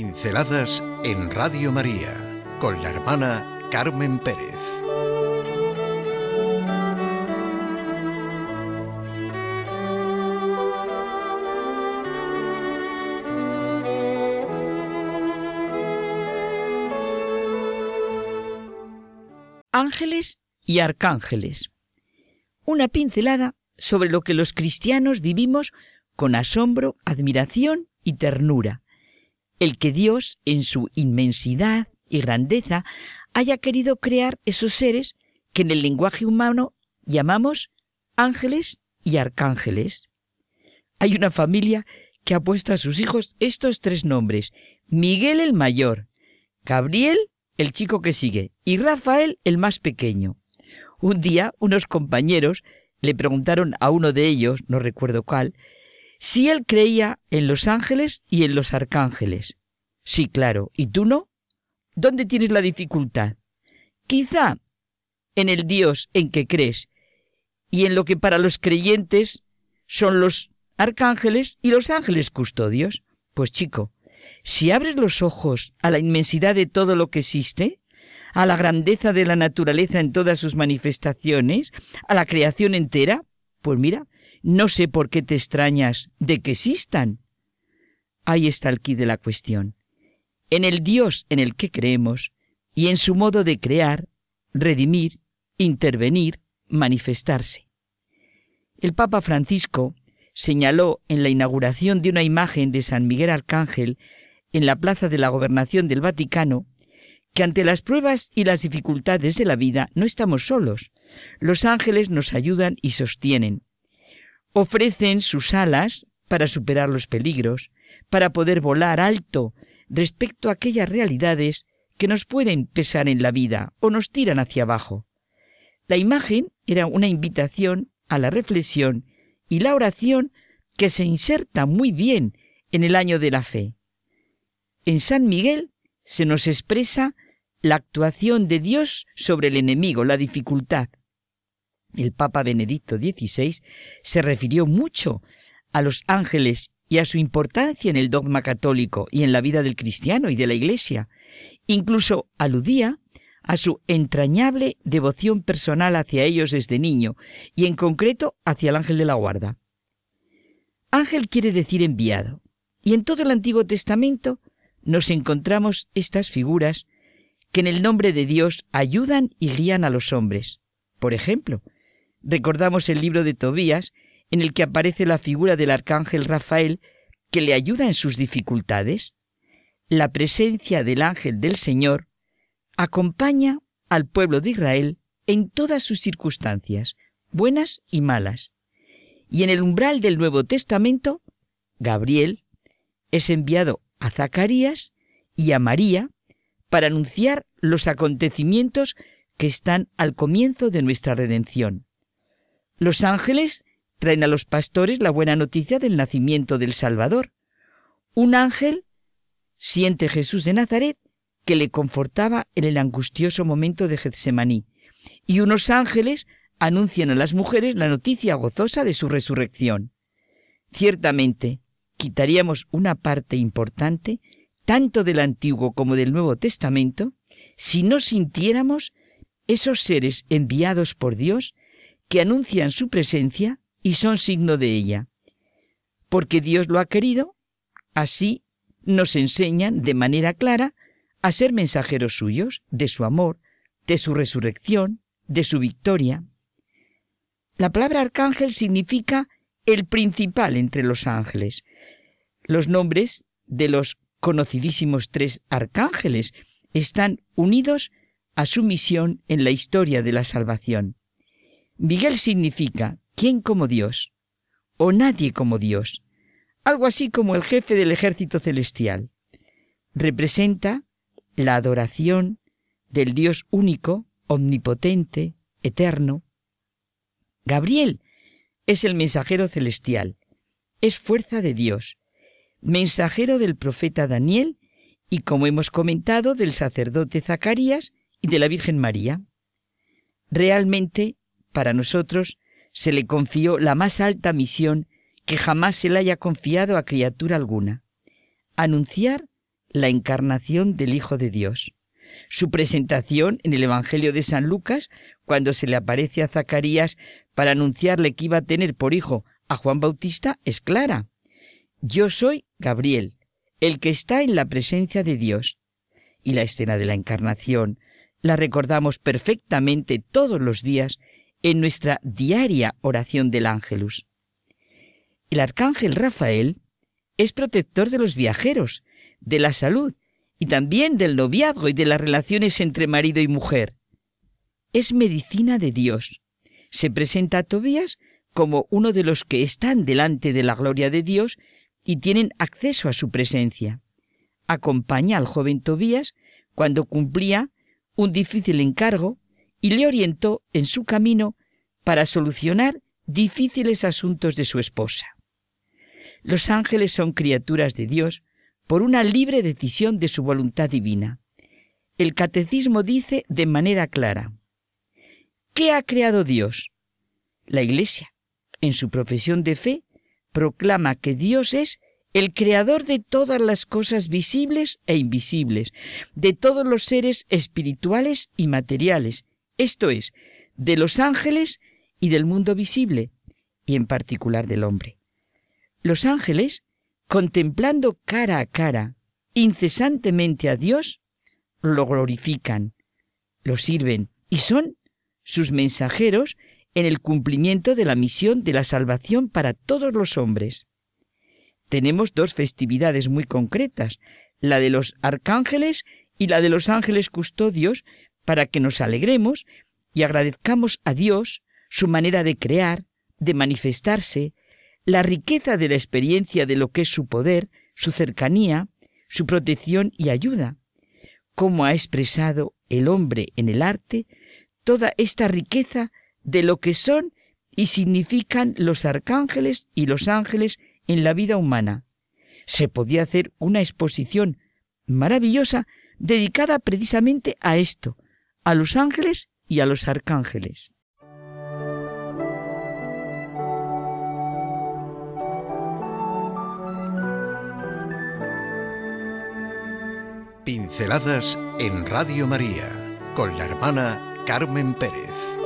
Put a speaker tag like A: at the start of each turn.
A: Pinceladas en Radio María con la hermana Carmen Pérez.
B: Ángeles y arcángeles. Una pincelada sobre lo que los cristianos vivimos con asombro, admiración y ternura. El que Dios, en su inmensidad y grandeza, haya querido crear esos seres que en el lenguaje humano llamamos ángeles y arcángeles. Hay una familia que ha puesto a sus hijos estos tres nombres. Miguel el mayor, Gabriel el chico que sigue y Rafael el más pequeño. Un día unos compañeros le preguntaron a uno de ellos, no recuerdo cuál, si él creía en los ángeles y en los arcángeles. Sí, claro. ¿Y tú no? ¿Dónde tienes la dificultad? Quizá en el Dios en que crees y en lo que para los creyentes son los arcángeles y los ángeles custodios. Pues chico, si abres los ojos a la inmensidad de todo lo que existe, a la grandeza de la naturaleza en todas sus manifestaciones, a la creación entera, pues mira, no sé por qué te extrañas de que existan. Ahí está el quid de la cuestión. En el Dios en el que creemos y en su modo de crear, redimir, intervenir, manifestarse. El Papa Francisco señaló en la inauguración de una imagen de San Miguel Arcángel en la Plaza de la Gobernación del Vaticano que ante las pruebas y las dificultades de la vida no estamos solos. Los ángeles nos ayudan y sostienen ofrecen sus alas para superar los peligros, para poder volar alto respecto a aquellas realidades que nos pueden pesar en la vida o nos tiran hacia abajo. La imagen era una invitación a la reflexión y la oración que se inserta muy bien en el año de la fe. En San Miguel se nos expresa la actuación de Dios sobre el enemigo, la dificultad, el Papa Benedicto XVI se refirió mucho a los ángeles y a su importancia en el dogma católico y en la vida del cristiano y de la Iglesia. Incluso aludía a su entrañable devoción personal hacia ellos desde niño y en concreto hacia el ángel de la guarda. Ángel quiere decir enviado, y en todo el Antiguo Testamento nos encontramos estas figuras que en el nombre de Dios ayudan y guían a los hombres. Por ejemplo, Recordamos el libro de Tobías, en el que aparece la figura del arcángel Rafael, que le ayuda en sus dificultades. La presencia del ángel del Señor acompaña al pueblo de Israel en todas sus circunstancias, buenas y malas. Y en el umbral del Nuevo Testamento, Gabriel es enviado a Zacarías y a María para anunciar los acontecimientos que están al comienzo de nuestra redención. Los ángeles traen a los pastores la buena noticia del nacimiento del Salvador. Un ángel siente Jesús de Nazaret que le confortaba en el angustioso momento de Getsemaní, y unos ángeles anuncian a las mujeres la noticia gozosa de su resurrección. Ciertamente, quitaríamos una parte importante, tanto del Antiguo como del Nuevo Testamento, si no sintiéramos esos seres enviados por Dios que anuncian su presencia y son signo de ella. Porque Dios lo ha querido, así nos enseñan de manera clara a ser mensajeros suyos, de su amor, de su resurrección, de su victoria. La palabra arcángel significa el principal entre los ángeles. Los nombres de los conocidísimos tres arcángeles están unidos a su misión en la historia de la salvación. Miguel significa ¿quién como Dios? o nadie como Dios, algo así como el jefe del ejército celestial. Representa la adoración del Dios único, omnipotente, eterno. Gabriel es el mensajero celestial, es fuerza de Dios, mensajero del profeta Daniel y, como hemos comentado, del sacerdote Zacarías y de la Virgen María. Realmente para nosotros se le confió la más alta misión que jamás se le haya confiado a criatura alguna, anunciar la encarnación del Hijo de Dios. Su presentación en el Evangelio de San Lucas, cuando se le aparece a Zacarías para anunciarle que iba a tener por hijo a Juan Bautista, es clara. Yo soy Gabriel, el que está en la presencia de Dios. Y la escena de la encarnación la recordamos perfectamente todos los días en nuestra diaria oración del ángelus. El arcángel Rafael es protector de los viajeros, de la salud y también del noviazgo y de las relaciones entre marido y mujer. Es medicina de Dios. Se presenta a Tobías como uno de los que están delante de la gloria de Dios y tienen acceso a su presencia. Acompaña al joven Tobías cuando cumplía un difícil encargo y le orientó en su camino para solucionar difíciles asuntos de su esposa. Los ángeles son criaturas de Dios por una libre decisión de su voluntad divina. El catecismo dice de manera clara, ¿qué ha creado Dios? La Iglesia, en su profesión de fe, proclama que Dios es el creador de todas las cosas visibles e invisibles, de todos los seres espirituales y materiales, esto es, de los ángeles y del mundo visible, y en particular del hombre. Los ángeles contemplando cara a cara, incesantemente a Dios, lo glorifican, lo sirven y son sus mensajeros en el cumplimiento de la misión de la salvación para todos los hombres. Tenemos dos festividades muy concretas, la de los arcángeles y la de los ángeles custodios, para que nos alegremos y agradezcamos a Dios su manera de crear, de manifestarse, la riqueza de la experiencia de lo que es su poder, su cercanía, su protección y ayuda, cómo ha expresado el hombre en el arte toda esta riqueza de lo que son y significan los arcángeles y los ángeles en la vida humana. Se podía hacer una exposición maravillosa dedicada precisamente a esto, a los ángeles y a los arcángeles.
A: Pinceladas en Radio María con la hermana Carmen Pérez.